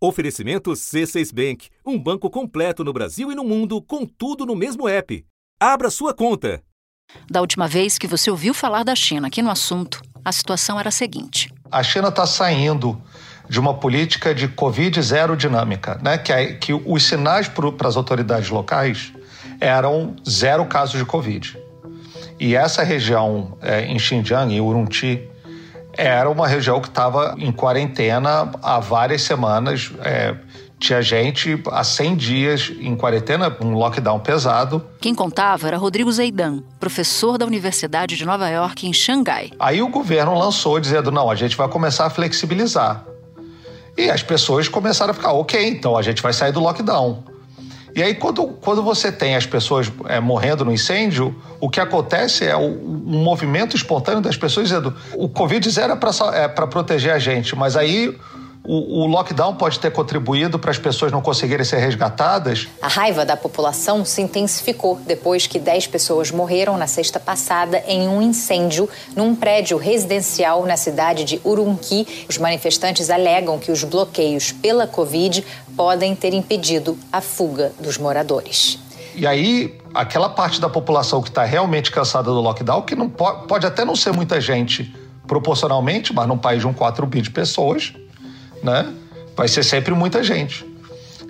Oferecimento C6 Bank, um banco completo no Brasil e no mundo, com tudo no mesmo app. Abra sua conta. Da última vez que você ouviu falar da China aqui no assunto, a situação era a seguinte: a China está saindo de uma política de Covid zero dinâmica, né? que, é, que os sinais para as autoridades locais eram zero casos de Covid. E essa região é, em Xinjiang, em Urumqi, era uma região que estava em quarentena há várias semanas. É, tinha gente há 100 dias em quarentena, um lockdown pesado. Quem contava era Rodrigo Zeidan, professor da Universidade de Nova York, em Xangai. Aí o governo lançou dizendo: não, a gente vai começar a flexibilizar. E as pessoas começaram a ficar, ok, então a gente vai sair do lockdown. E aí, quando, quando você tem as pessoas é, morrendo no incêndio, o que acontece é um movimento espontâneo das pessoas dizendo: o Covid é para é proteger a gente, mas aí o, o, lockdown pode ter contribuído para as pessoas não conseguirem ser resgatadas? A raiva da população se intensificou depois que 10 pessoas morreram na sexta passada em um incêndio num prédio residencial na cidade de Urumqi. Os manifestantes alegam que os bloqueios pela Covid podem ter impedido a fuga dos moradores. E aí, aquela parte da população que está realmente cansada do lockdown, que não pode, pode até não ser muita gente proporcionalmente, mas num país de um 4 bi de pessoas, né? Vai ser sempre muita gente.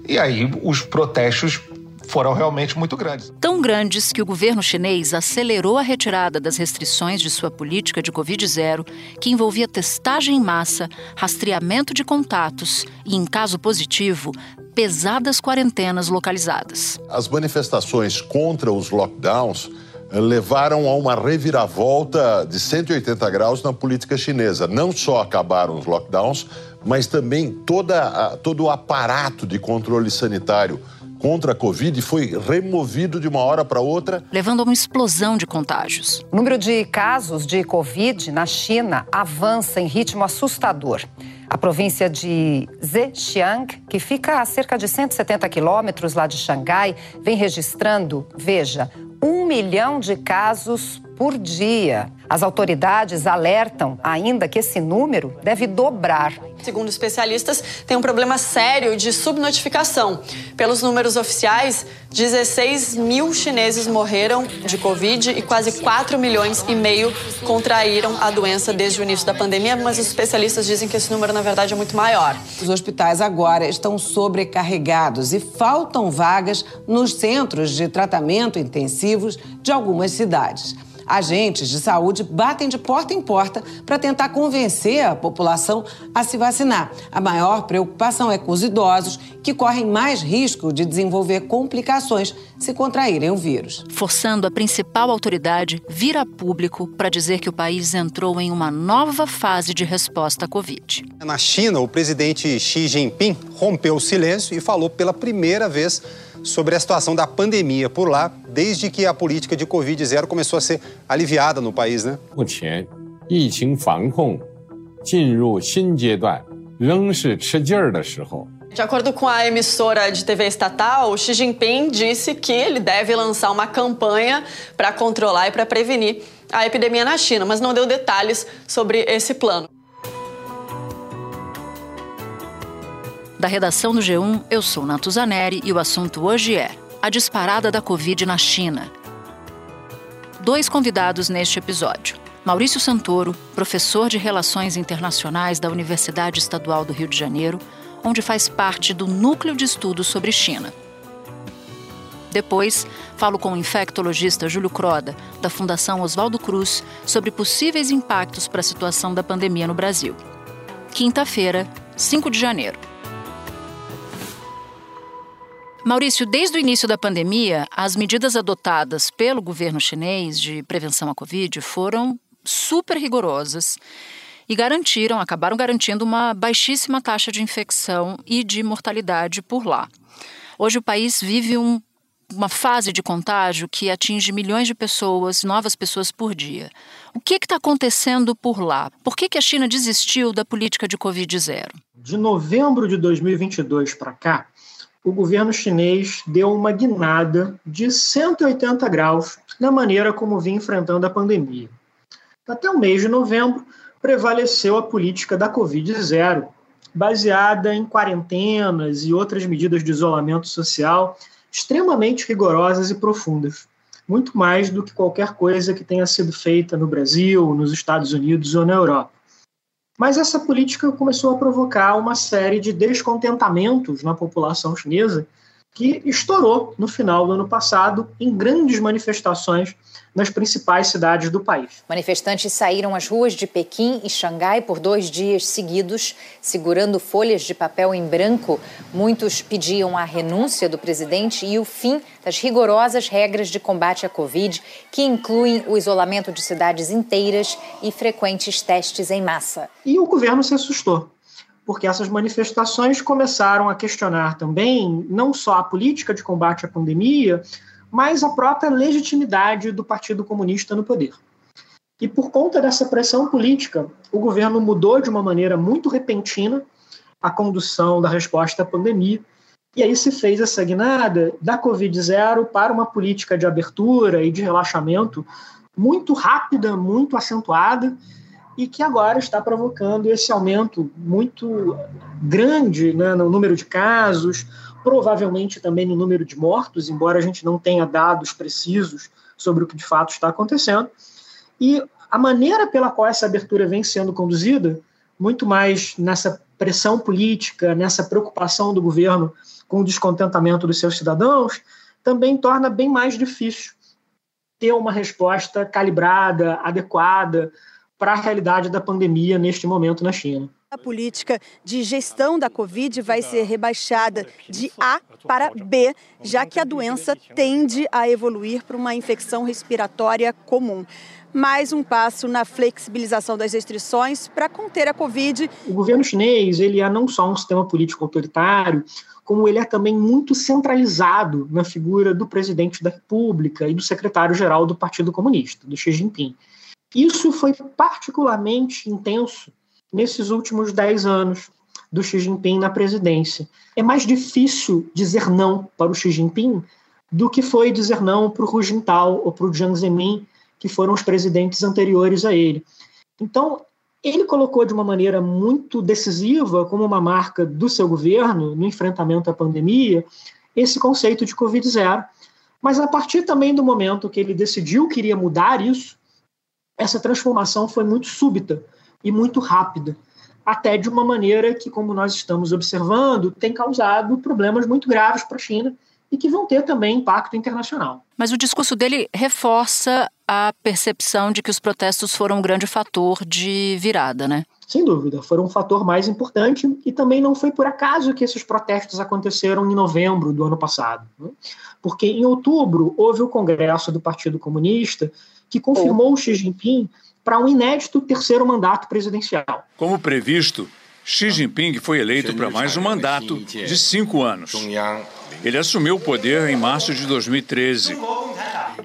E aí os protestos foram realmente muito grandes. Tão grandes que o governo chinês acelerou a retirada das restrições de sua política de Covid-0, que envolvia testagem em massa, rastreamento de contatos e, em caso positivo, pesadas quarentenas localizadas. As manifestações contra os lockdowns levaram a uma reviravolta de 180 graus na política chinesa. Não só acabaram os lockdowns, mas também toda a, todo o aparato de controle sanitário contra a Covid foi removido de uma hora para outra. Levando a uma explosão de contágios. O número de casos de Covid na China avança em ritmo assustador. A província de Zhejiang, que fica a cerca de 170 quilômetros lá de Xangai, vem registrando, veja, um milhão de casos por dia. As autoridades alertam ainda que esse número deve dobrar. Segundo especialistas, tem um problema sério de subnotificação. Pelos números oficiais, 16 mil chineses morreram de Covid e quase 4 milhões e meio contraíram a doença desde o início da pandemia, mas os especialistas dizem que esse número, na verdade, é muito maior. Os hospitais agora estão sobrecarregados e faltam vagas nos centros de tratamento intensivos de algumas cidades. Agentes de saúde batem de porta em porta para tentar convencer a população a se vacinar. A maior preocupação é com os idosos, que correm mais risco de desenvolver complicações se contraírem o vírus. Forçando a principal autoridade vir a público para dizer que o país entrou em uma nova fase de resposta à Covid. Na China, o presidente Xi Jinping rompeu o silêncio e falou pela primeira vez sobre a situação da pandemia por lá, desde que a política de Covid-0 começou a ser aliviada no país, né? De acordo com a emissora de TV estatal, Xi Jinping disse que ele deve lançar uma campanha para controlar e para prevenir a epidemia na China, mas não deu detalhes sobre esse plano. Da redação do G1, eu sou Natuzaneri e o assunto hoje é a disparada da Covid na China. Dois convidados neste episódio. Maurício Santoro, professor de Relações Internacionais da Universidade Estadual do Rio de Janeiro, onde faz parte do núcleo de estudos sobre China. Depois, falo com o infectologista Júlio Croda, da Fundação Oswaldo Cruz, sobre possíveis impactos para a situação da pandemia no Brasil. Quinta-feira, 5 de janeiro. Maurício, desde o início da pandemia, as medidas adotadas pelo governo chinês de prevenção à Covid foram super rigorosas e garantiram, acabaram garantindo uma baixíssima taxa de infecção e de mortalidade por lá. Hoje o país vive um, uma fase de contágio que atinge milhões de pessoas, novas pessoas por dia. O que está acontecendo por lá? Por que, que a China desistiu da política de Covid zero? De novembro de 2022 para cá, o governo chinês deu uma guinada de 180 graus na maneira como vinha enfrentando a pandemia. Até o mês de novembro, prevaleceu a política da Covid zero, baseada em quarentenas e outras medidas de isolamento social extremamente rigorosas e profundas, muito mais do que qualquer coisa que tenha sido feita no Brasil, nos Estados Unidos ou na Europa. Mas essa política começou a provocar uma série de descontentamentos na população chinesa que estourou no final do ano passado em grandes manifestações nas principais cidades do país. Manifestantes saíram às ruas de Pequim e Xangai por dois dias seguidos, segurando folhas de papel em branco. Muitos pediam a renúncia do presidente e o fim das rigorosas regras de combate à Covid, que incluem o isolamento de cidades inteiras e frequentes testes em massa. E o governo se assustou porque essas manifestações começaram a questionar também não só a política de combate à pandemia, mas a própria legitimidade do Partido Comunista no poder. E por conta dessa pressão política, o governo mudou de uma maneira muito repentina a condução da resposta à pandemia, e aí se fez essa guinada da Covid-0 para uma política de abertura e de relaxamento muito rápida, muito acentuada, e que agora está provocando esse aumento muito grande né, no número de casos, provavelmente também no número de mortos, embora a gente não tenha dados precisos sobre o que de fato está acontecendo. E a maneira pela qual essa abertura vem sendo conduzida, muito mais nessa pressão política, nessa preocupação do governo com o descontentamento dos seus cidadãos, também torna bem mais difícil ter uma resposta calibrada, adequada, para a realidade da pandemia neste momento na China. A política de gestão da Covid vai ser rebaixada de A para B, já que a doença tende a evoluir para uma infecção respiratória comum. Mais um passo na flexibilização das restrições para conter a Covid. O governo chinês ele é não só um sistema político autoritário, como ele é também muito centralizado na figura do presidente da República e do secretário-geral do Partido Comunista, do Xi Jinping. Isso foi particularmente intenso nesses últimos dez anos do Xi Jinping na presidência. É mais difícil dizer não para o Xi Jinping do que foi dizer não para o Hu Jintao ou para o Jiang Zemin, que foram os presidentes anteriores a ele. Então, ele colocou de uma maneira muito decisiva, como uma marca do seu governo no enfrentamento à pandemia, esse conceito de Covid-0. Mas a partir também do momento que ele decidiu que iria mudar isso, essa transformação foi muito súbita e muito rápida, até de uma maneira que, como nós estamos observando, tem causado problemas muito graves para a China e que vão ter também impacto internacional. Mas o discurso dele reforça a percepção de que os protestos foram um grande fator de virada, né? Sem dúvida, foram um fator mais importante e também não foi por acaso que esses protestos aconteceram em novembro do ano passado. Né? Porque em outubro houve o Congresso do Partido Comunista que confirmou o Xi Jinping para um inédito terceiro mandato presidencial. Como previsto, Xi Jinping foi eleito para mais um mandato de cinco anos. Ele assumiu o poder em março de 2013.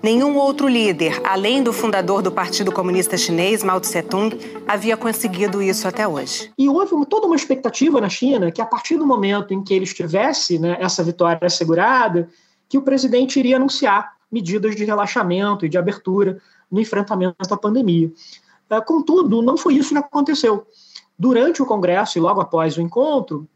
Nenhum outro líder, além do fundador do Partido Comunista Chinês, Mao Tse-tung, havia conseguido isso até hoje. E houve uma, toda uma expectativa na China que, a partir do momento em que ele estivesse né, essa vitória assegurada, que o presidente iria anunciar medidas de relaxamento e de abertura no enfrentamento à pandemia. É, contudo, não foi isso que aconteceu. Durante o Congresso e logo após o encontro,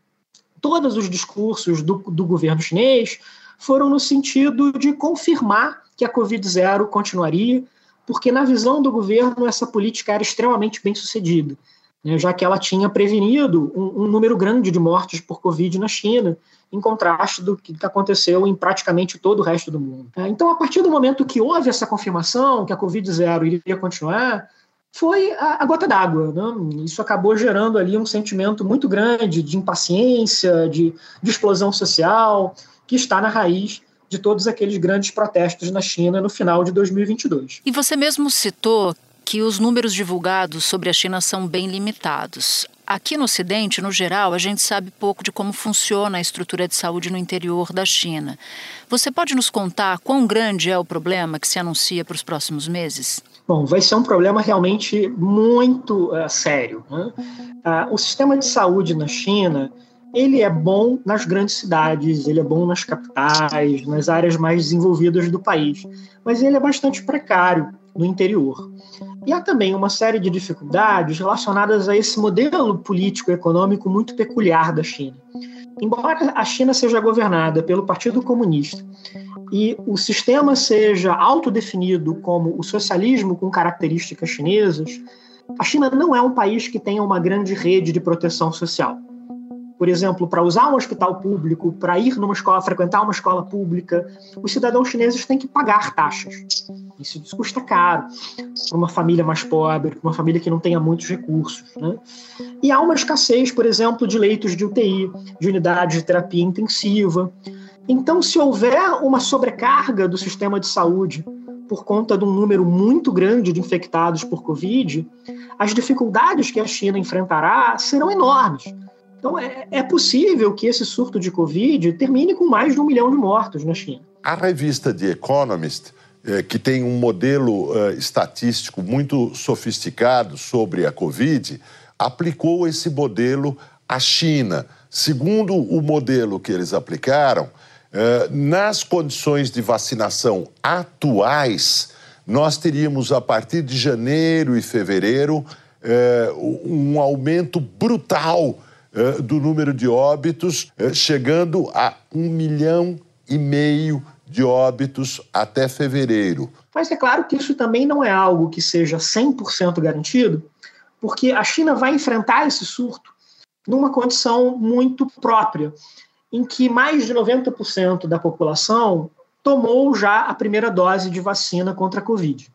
todos os discursos do, do governo chinês foram no sentido de confirmar que a Covid-0 continuaria, porque, na visão do governo, essa política era extremamente bem sucedida, já que ela tinha prevenido um, um número grande de mortes por Covid na China em contraste do que aconteceu em praticamente todo o resto do mundo. É, então, a partir do momento que houve essa confirmação que a Covid-0 iria continuar, foi a, gota d'água. Né? Isso acabou gerando ali um sentimento muito grande de impaciência, de, de explosão social, que está na raiz de todos aqueles grandes protestos na China no final de 2022. E você mesmo citou que os números divulgados sobre a China são bem limitados. Aqui no Ocidente, no geral, a gente sabe pouco de como funciona a estrutura de saúde no interior da China. Você pode nos contar quão grande é o problema que se anuncia para os próximos meses? Bom, vai ser um problema realmente muito uh, sério. Né? Uh, o sistema de saúde na China ele é bom nas grandes cidades, ele é bom nas capitais, nas áreas mais desenvolvidas do país, mas ele é bastante precário no interior. E há também uma série de dificuldades relacionadas a esse modelo político-econômico muito peculiar da China. Embora a China seja governada pelo Partido Comunista e o sistema seja autodefinido como o socialismo com características chinesas, a China não é um país que tenha uma grande rede de proteção social por exemplo, para usar um hospital público, para ir numa escola, frequentar uma escola pública, os cidadãos chineses têm que pagar taxas. Isso, custa caro para uma família mais pobre, para uma família que não tenha muitos recursos. Né? E há uma escassez, por exemplo, de leitos de UTI, de unidades de terapia intensiva. Então, se houver uma sobrecarga do sistema de saúde por conta de um número muito grande de infectados por Covid, as dificuldades que a China enfrentará serão enormes então, é, é possível que esse surto de Covid termine com mais de um milhão de mortos na China. A revista The Economist, é, que tem um modelo é, estatístico muito sofisticado sobre a Covid, aplicou esse modelo à China. Segundo o modelo que eles aplicaram, é, nas condições de vacinação atuais, nós teríamos, a partir de janeiro e fevereiro, um aumento brutal eh, do número de óbitos, eh, chegando a um milhão e meio de óbitos até fevereiro. Mas é claro que isso também não é algo que seja 100% garantido, porque a China vai enfrentar esse surto numa condição muito própria, em que mais de 90% da população tomou já a primeira dose de vacina contra a Covid.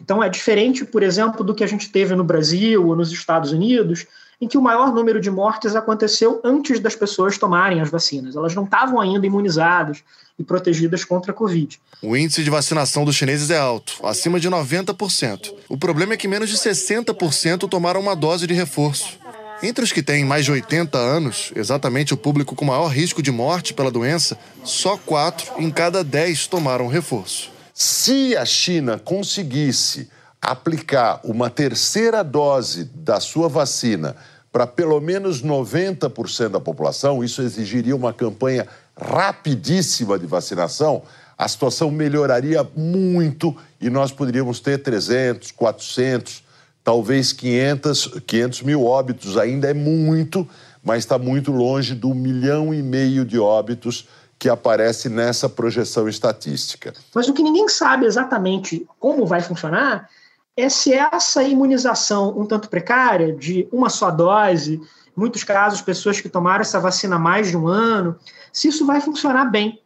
Então é diferente, por exemplo, do que a gente teve no Brasil ou nos Estados Unidos, em que o maior número de mortes aconteceu antes das pessoas tomarem as vacinas. Elas não estavam ainda imunizadas e protegidas contra a Covid. O índice de vacinação dos chineses é alto, acima de 90%. O problema é que menos de 60% tomaram uma dose de reforço. Entre os que têm mais de 80 anos, exatamente o público com maior risco de morte pela doença, só 4 em cada 10 tomaram reforço. Se a China conseguisse aplicar uma terceira dose da sua vacina para pelo menos 90% da população, isso exigiria uma campanha rapidíssima de vacinação, a situação melhoraria muito e nós poderíamos ter 300, 400, talvez 500, 500 mil óbitos. Ainda é muito, mas está muito longe do milhão e meio de óbitos que aparece nessa projeção estatística. Mas o que ninguém sabe exatamente como vai funcionar é se essa imunização um tanto precária, de uma só dose, muitos casos, pessoas que tomaram essa vacina há mais de um ano, se isso vai funcionar bem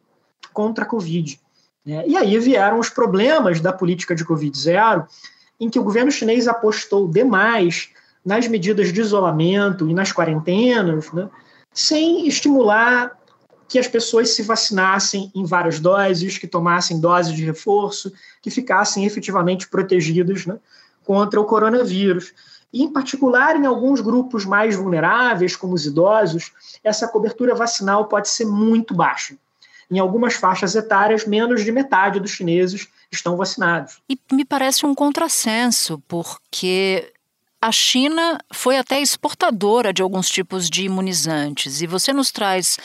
contra a Covid. Né? E aí vieram os problemas da política de Covid zero, em que o governo chinês apostou demais nas medidas de isolamento e nas quarentenas, né? sem estimular que as pessoas se vacinassem em várias doses, que tomassem doses de reforço, que ficassem efetivamente protegidas né, contra o coronavírus. E, em particular, em alguns grupos mais vulneráveis, como os idosos, essa cobertura vacinal pode ser muito baixa. Em algumas faixas etárias, menos de metade dos chineses estão vacinados. E me parece um contrassenso, porque a China foi até exportadora de alguns tipos de imunizantes. E você nos traz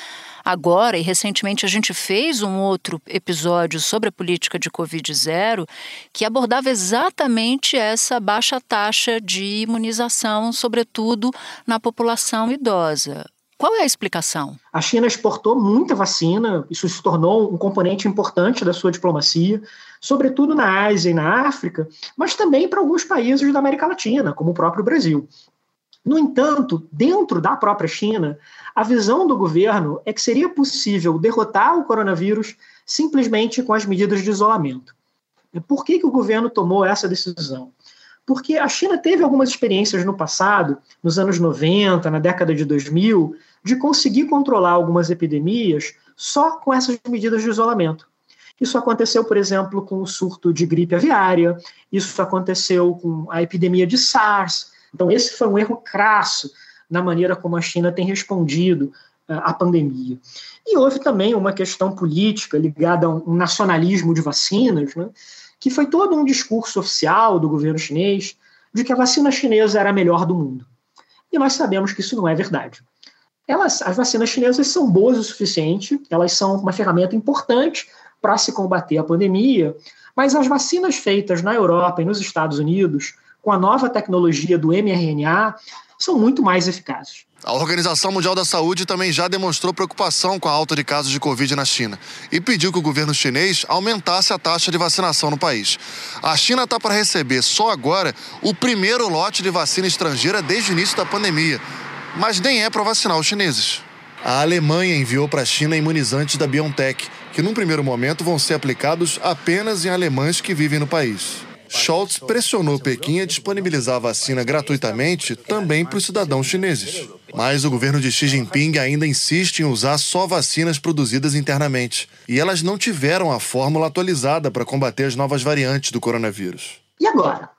agora, e recentemente a gente fez um outro episódio sobre a política de Covid-0, que abordava exatamente essa baixa taxa de imunização, sobretudo na população idosa. Qual é a explicação? A China exportou muita vacina, isso se tornou um componente importante da sua diplomacia, sobretudo na Ásia e na África, mas também para alguns países da América Latina, como o próprio Brasil. No entanto, dentro da própria China, a visão do governo é que seria possível derrotar o coronavírus simplesmente com as medidas de isolamento. Por que, que o governo tomou essa decisão? Porque a China teve algumas experiências no passado, nos anos 90, na década de 2000, de conseguir controlar algumas epidemias só com essas medidas de isolamento. Isso aconteceu, por exemplo, com o surto de gripe aviária, isso aconteceu com a epidemia de SARS, então, esse foi um erro crasso na maneira como a China tem respondido uh, à pandemia. E houve também uma questão política ligada a um nacionalismo de vacinas, né, que foi todo um discurso oficial do governo chinês de que a vacina chinesa era a melhor do mundo. E nós sabemos que isso não é verdade. Elas, as vacinas chinesas são boas o suficiente, elas são uma ferramenta importante para se combater a pandemia, mas as vacinas feitas na Europa e nos Estados Unidos, com a nova tecnologia do mRNA, são muito mais eficazes. A Organização Mundial da Saúde também já demonstrou preocupação com a alta de casos de Covid na China e pediu que o governo chinês aumentasse a taxa de vacinação no país. A China está para receber só agora o primeiro lote de vacina estrangeira desde o início da pandemia, mas nem é para vacinar os chineses. A Alemanha enviou para a China imunizantes da BioNTech, que num primeiro momento vão ser aplicados apenas em alemães que vivem no país. Scholz pressionou Pequim a disponibilizar a vacina gratuitamente também para os cidadãos chineses. Mas o governo de Xi Jinping ainda insiste em usar só vacinas produzidas internamente. E elas não tiveram a fórmula atualizada para combater as novas variantes do coronavírus. E agora?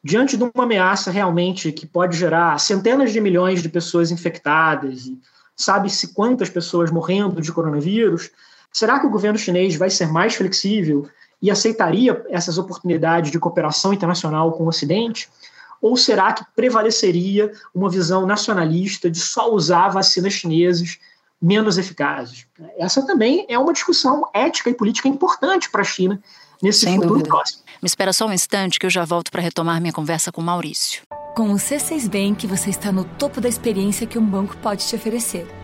Diante de uma ameaça realmente que pode gerar centenas de milhões de pessoas infectadas e sabe-se quantas pessoas morrendo de coronavírus, será que o governo chinês vai ser mais flexível e aceitaria essas oportunidades de cooperação internacional com o Ocidente? Ou será que prevaleceria uma visão nacionalista de só usar vacinas chineses menos eficazes? Essa também é uma discussão ética e política importante para a China nesse Sem futuro dúvida. próximo. Me espera só um instante que eu já volto para retomar minha conversa com o Maurício. Com o C6 Bank, você está no topo da experiência que um banco pode te oferecer.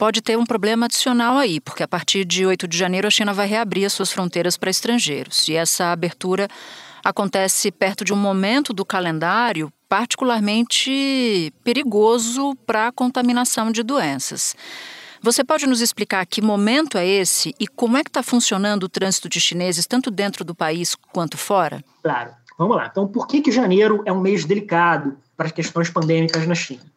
pode ter um problema adicional aí, porque a partir de 8 de janeiro a China vai reabrir as suas fronteiras para estrangeiros. E essa abertura acontece perto de um momento do calendário particularmente perigoso para a contaminação de doenças. Você pode nos explicar que momento é esse e como é que está funcionando o trânsito de chineses, tanto dentro do país quanto fora? Claro. Vamos lá. Então, por que, que janeiro é um mês delicado para as questões pandêmicas na China?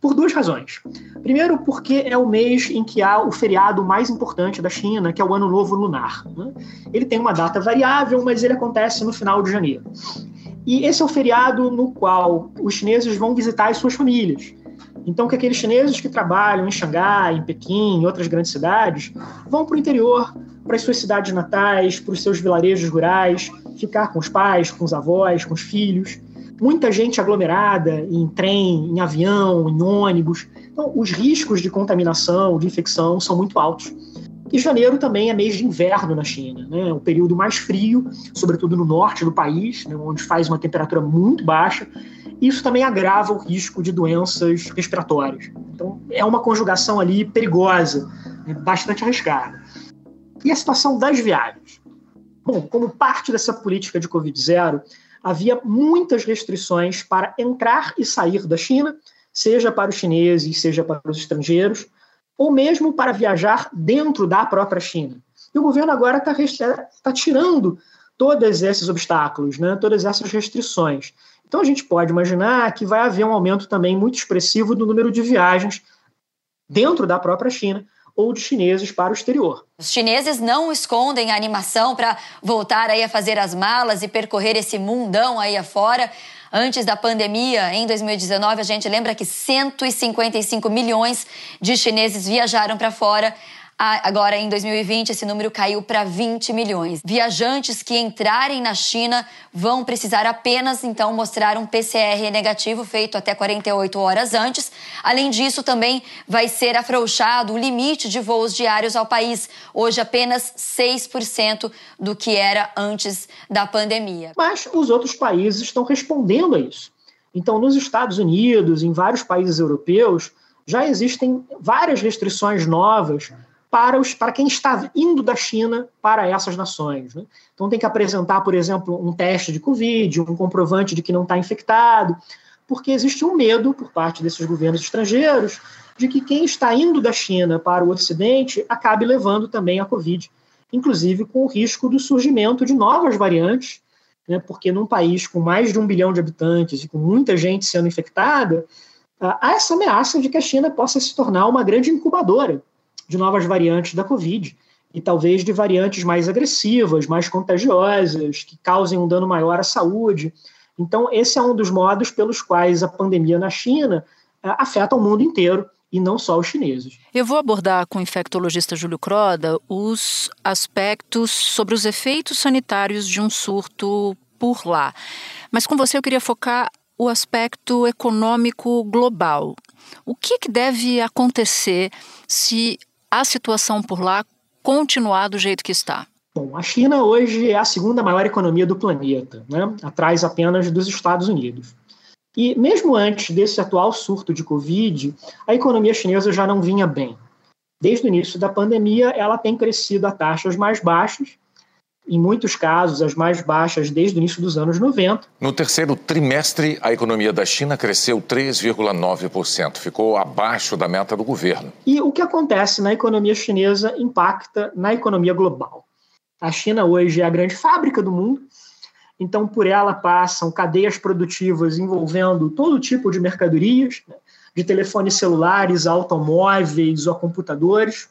Por duas razões. Primeiro, porque é o mês em que há o feriado mais importante da China, que é o Ano Novo Lunar. Né? Ele tem uma data variável, mas ele acontece no final de janeiro. E esse é o feriado no qual os chineses vão visitar as suas famílias. Então, que aqueles chineses que trabalham em Xangai, em Pequim, em outras grandes cidades, vão para o interior, para as suas cidades natais, para os seus vilarejos rurais, ficar com os pais, com os avós, com os filhos muita gente aglomerada em trem, em avião, em ônibus. Então, os riscos de contaminação, de infecção são muito altos. E janeiro também é mês de inverno na China, né? o período mais frio, sobretudo no norte do país, né? onde faz uma temperatura muito baixa. Isso também agrava o risco de doenças respiratórias. Então, é uma conjugação ali perigosa, né? bastante arriscada. E a situação das viagens? Bom, como parte dessa política de Covid-0, havia muitas restrições para entrar e sair da China, seja para os chineses, seja para os estrangeiros, ou mesmo para viajar dentro da própria China. E o governo agora está tá tirando todos esses obstáculos, né, todas essas restrições. Então a gente pode imaginar que vai haver um aumento também muito expressivo do número de viagens dentro da própria China, ou de chineses para o exterior. Os chineses não escondem a animação para voltar aí a fazer as malas e percorrer esse mundão aí afora. Antes da pandemia, em 2019, a gente lembra que 155 milhões de chineses viajaram para fora. Agora, em 2020, esse número caiu para 20 milhões. Viajantes que entrarem na China vão precisar apenas, então, mostrar um PCR negativo feito até 48 horas antes. Além disso, também vai ser afrouxado o limite de voos diários ao país. Hoje, apenas 6% do que era antes da pandemia. Mas os outros países estão respondendo a isso. Então, nos Estados Unidos, em vários países europeus, já existem várias restrições novas para, os, para quem está indo da China para essas nações. Né? Então, tem que apresentar, por exemplo, um teste de Covid, um comprovante de que não está infectado, porque existe um medo por parte desses governos estrangeiros de que quem está indo da China para o Ocidente acabe levando também a Covid, inclusive com o risco do surgimento de novas variantes, né? porque num país com mais de um bilhão de habitantes e com muita gente sendo infectada, há essa ameaça de que a China possa se tornar uma grande incubadora de novas variantes da Covid. e talvez de variantes mais agressivas, mais contagiosas, que causem um dano maior à saúde. Então, esse é um dos modos pelos quais a pandemia na China uh, afeta o mundo inteiro e não só os chineses. Eu vou abordar com o infectologista Júlio Croda os aspectos sobre os efeitos sanitários de um surto por lá. Mas com você eu queria focar o aspecto econômico global. O que, que deve acontecer se a situação por lá continuar do jeito que está? Bom, a China hoje é a segunda maior economia do planeta, né? atrás apenas dos Estados Unidos. E mesmo antes desse atual surto de Covid, a economia chinesa já não vinha bem. Desde o início da pandemia, ela tem crescido a taxas mais baixas, em muitos casos as mais baixas desde o início dos anos 90. No terceiro trimestre, a economia da China cresceu 3,9%, ficou abaixo da meta do governo. E o que acontece na economia chinesa impacta na economia global. A China hoje é a grande fábrica do mundo, então por ela passam cadeias produtivas envolvendo todo tipo de mercadorias, né, de telefones celulares, automóveis ou computadores.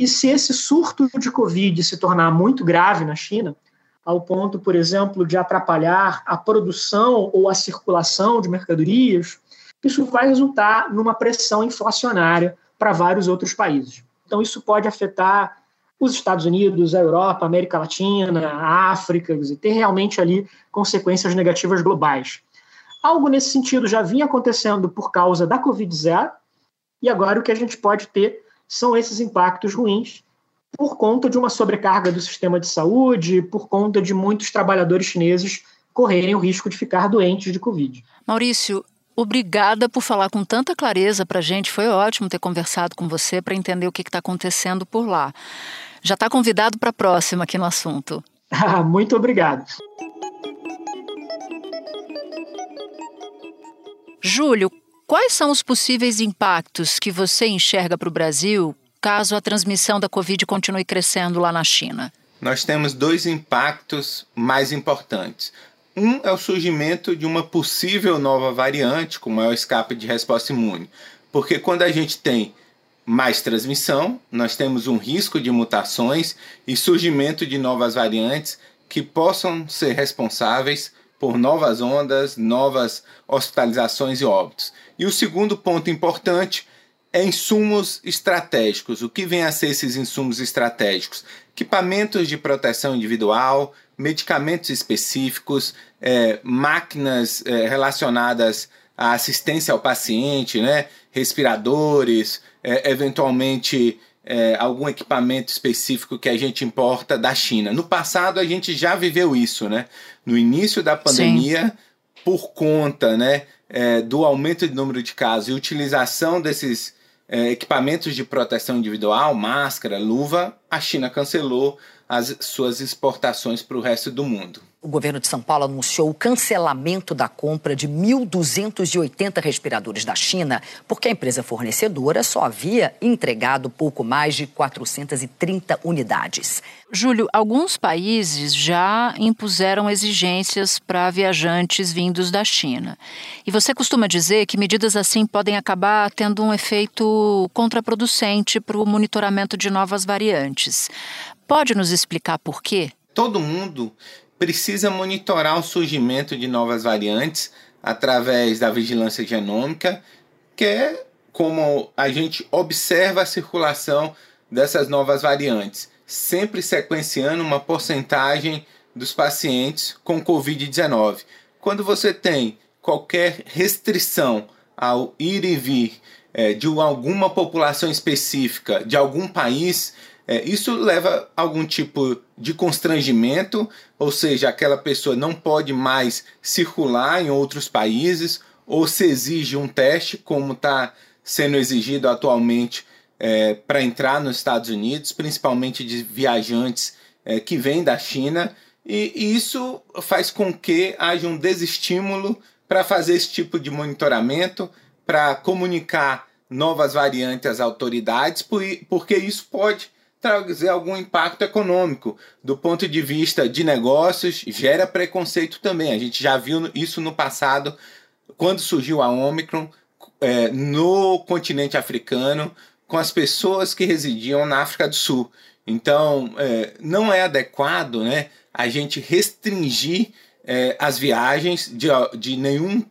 E se esse surto de Covid se tornar muito grave na China, ao ponto, por exemplo, de atrapalhar a produção ou a circulação de mercadorias, isso vai resultar numa pressão inflacionária para vários outros países. Então, isso pode afetar os Estados Unidos, a Europa, a América Latina, a África, e ter realmente ali consequências negativas globais. Algo nesse sentido já vinha acontecendo por causa da Covid-0, e agora o que a gente pode ter são esses impactos ruins por conta de uma sobrecarga do sistema de saúde, por conta de muitos trabalhadores chineses correrem o risco de ficar doentes de Covid. Maurício, obrigada por falar com tanta clareza para a gente. Foi ótimo ter conversado com você para entender o que está acontecendo por lá. Já está convidado para a próxima aqui no assunto. Muito obrigado. Júlio, quais são os possíveis impactos que você enxerga para o Brasil caso a transmissão da Covid continue crescendo lá na China? Nós temos dois impactos mais importantes. Um é o surgimento de uma possível nova variante, como é o escape de resposta imune. Porque quando a gente tem mais transmissão, nós temos um risco de mutações e surgimento de novas variantes que possam ser responsáveis por novas ondas, novas hospitalizações e óbitos. E o segundo ponto importante é insumos estratégicos. O que vem a ser esses insumos estratégicos? Equipamentos de proteção individual, medicamentos específicos, é, máquinas é, relacionadas à assistência ao paciente, né? respiradores, é, eventualmente é, algum equipamento específico que a gente importa da China. No passado a gente já viveu isso, né? No início da pandemia, Sim. por conta né, é, do aumento de número de casos e utilização desses é, equipamentos de proteção individual, máscara, luva, a China cancelou as suas exportações para o resto do mundo. O governo de São Paulo anunciou o cancelamento da compra de 1.280 respiradores da China, porque a empresa fornecedora só havia entregado pouco mais de 430 unidades. Júlio, alguns países já impuseram exigências para viajantes vindos da China. E você costuma dizer que medidas assim podem acabar tendo um efeito contraproducente para o monitoramento de novas variantes. Pode nos explicar por quê? Todo mundo precisa monitorar o surgimento de novas variantes através da vigilância genômica, que é como a gente observa a circulação dessas novas variantes, sempre sequenciando uma porcentagem dos pacientes com Covid-19. Quando você tem qualquer restrição ao ir e vir é, de alguma população específica de algum país, é, isso leva a algum tipo de constrangimento, ou seja, aquela pessoa não pode mais circular em outros países, ou se exige um teste, como está sendo exigido atualmente é, para entrar nos Estados Unidos, principalmente de viajantes é, que vêm da China, e, e isso faz com que haja um desestímulo para fazer esse tipo de monitoramento, para comunicar novas variantes às autoridades, porque isso pode trazer algum impacto econômico. Do ponto de vista de negócios, gera preconceito também. A gente já viu isso no passado, quando surgiu a Omicron, é, no continente africano, com as pessoas que residiam na África do Sul. Então, é, não é adequado né, a gente restringir é, as viagens de, de nenhum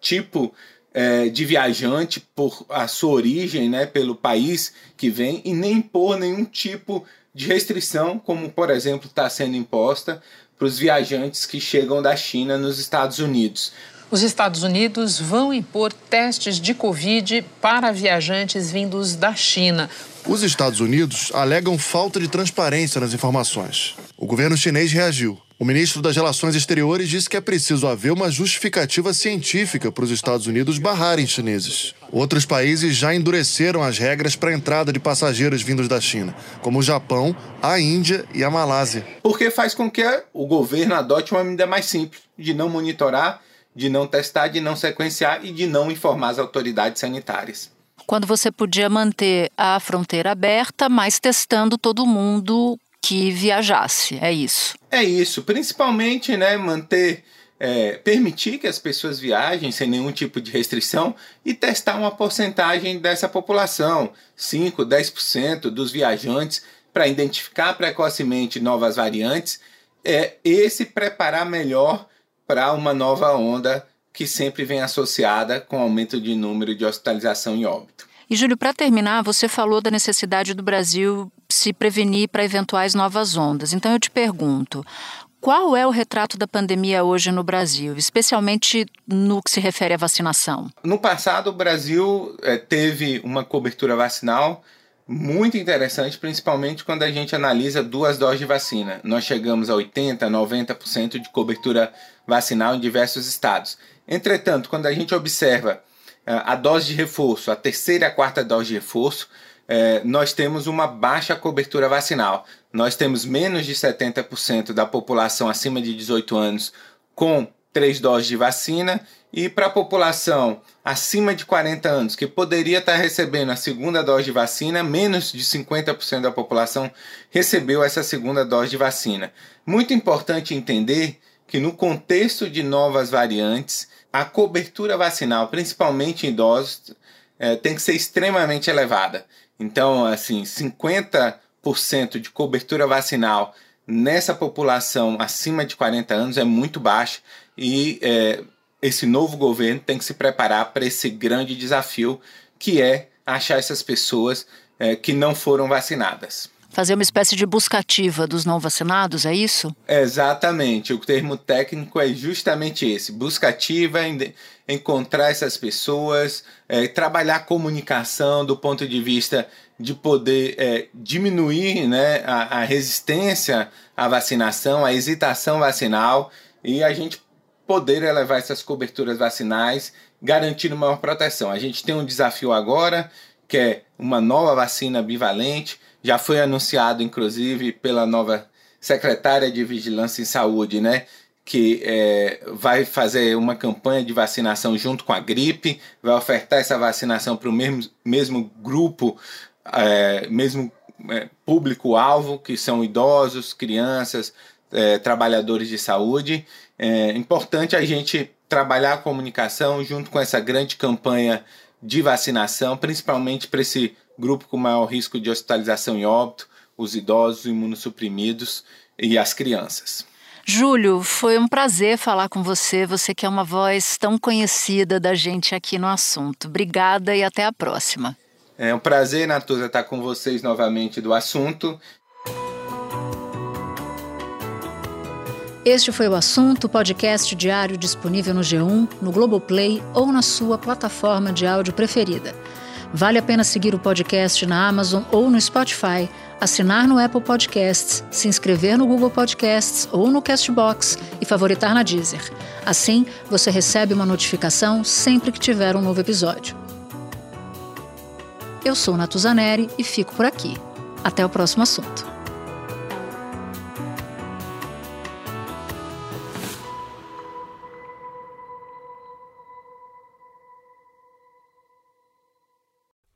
tipo é, de viajante por a sua origem, né, pelo país que vem, e nem impor nenhum tipo de restrição, como por exemplo está sendo imposta para os viajantes que chegam da China nos Estados Unidos. Os Estados Unidos vão impor testes de Covid para viajantes vindos da China. Os Estados Unidos alegam falta de transparência nas informações. O governo chinês reagiu. O ministro das Relações Exteriores disse que é preciso haver uma justificativa científica para os Estados Unidos barrarem chineses. Outros países já endureceram as regras para a entrada de passageiros vindos da China, como o Japão, a Índia e a Malásia. Porque faz com que o governo adote uma medida mais simples de não monitorar, de não testar, de não sequenciar e de não informar as autoridades sanitárias quando você podia manter a fronteira aberta, mas testando todo mundo que viajasse. É isso. É isso. Principalmente, né, manter. É, permitir que as pessoas viajem sem nenhum tipo de restrição e testar uma porcentagem dessa população, 5, 10% dos viajantes, para identificar precocemente novas variantes é, e se preparar melhor para uma nova onda que sempre vem associada com aumento de número de hospitalização e óbito. E, Júlio, para terminar, você falou da necessidade do Brasil se prevenir para eventuais novas ondas. Então, eu te pergunto: qual é o retrato da pandemia hoje no Brasil, especialmente no que se refere à vacinação? No passado, o Brasil é, teve uma cobertura vacinal muito interessante, principalmente quando a gente analisa duas doses de vacina. Nós chegamos a 80%, 90% de cobertura vacinal em diversos estados. Entretanto, quando a gente observa é, a dose de reforço, a terceira e a quarta dose de reforço, é, nós temos uma baixa cobertura vacinal. Nós temos menos de 70% da população acima de 18 anos com três doses de vacina e para a população acima de 40 anos que poderia estar recebendo a segunda dose de vacina, menos de 50% da população recebeu essa segunda dose de vacina. Muito importante entender que no contexto de novas variantes, a cobertura vacinal, principalmente em idosos, é, tem que ser extremamente elevada. Então, assim, 50% de cobertura vacinal nessa população acima de 40 anos é muito baixa e é, esse novo governo tem que se preparar para esse grande desafio que é achar essas pessoas é, que não foram vacinadas fazer uma espécie de buscativa dos não vacinados, é isso? Exatamente. O termo técnico é justamente esse: buscativa, encontrar essas pessoas, é, trabalhar a comunicação do ponto de vista de poder é, diminuir né, a, a resistência à vacinação, a hesitação vacinal e a gente poder elevar essas coberturas vacinais, garantindo maior proteção. A gente tem um desafio agora, que é uma nova vacina bivalente já foi anunciado, inclusive, pela nova secretária de Vigilância em Saúde, né? Que é, vai fazer uma campanha de vacinação junto com a gripe, vai ofertar essa vacinação para o mesmo, mesmo grupo, é, mesmo é, público-alvo, que são idosos, crianças, é, trabalhadores de saúde. É importante a gente trabalhar a comunicação junto com essa grande campanha de vacinação, principalmente para esse grupo com maior risco de hospitalização e óbito, os idosos, imunossuprimidos e as crianças. Júlio, foi um prazer falar com você, você que é uma voz tão conhecida da gente aqui no assunto. Obrigada e até a próxima. É um prazer, Natuza, estar com vocês novamente do assunto. Este foi o assunto, podcast diário disponível no G1, no Globoplay ou na sua plataforma de áudio preferida. Vale a pena seguir o podcast na Amazon ou no Spotify, assinar no Apple Podcasts, se inscrever no Google Podcasts ou no Castbox e favoritar na Deezer. Assim, você recebe uma notificação sempre que tiver um novo episódio. Eu sou Natuzaneri e fico por aqui. Até o próximo assunto.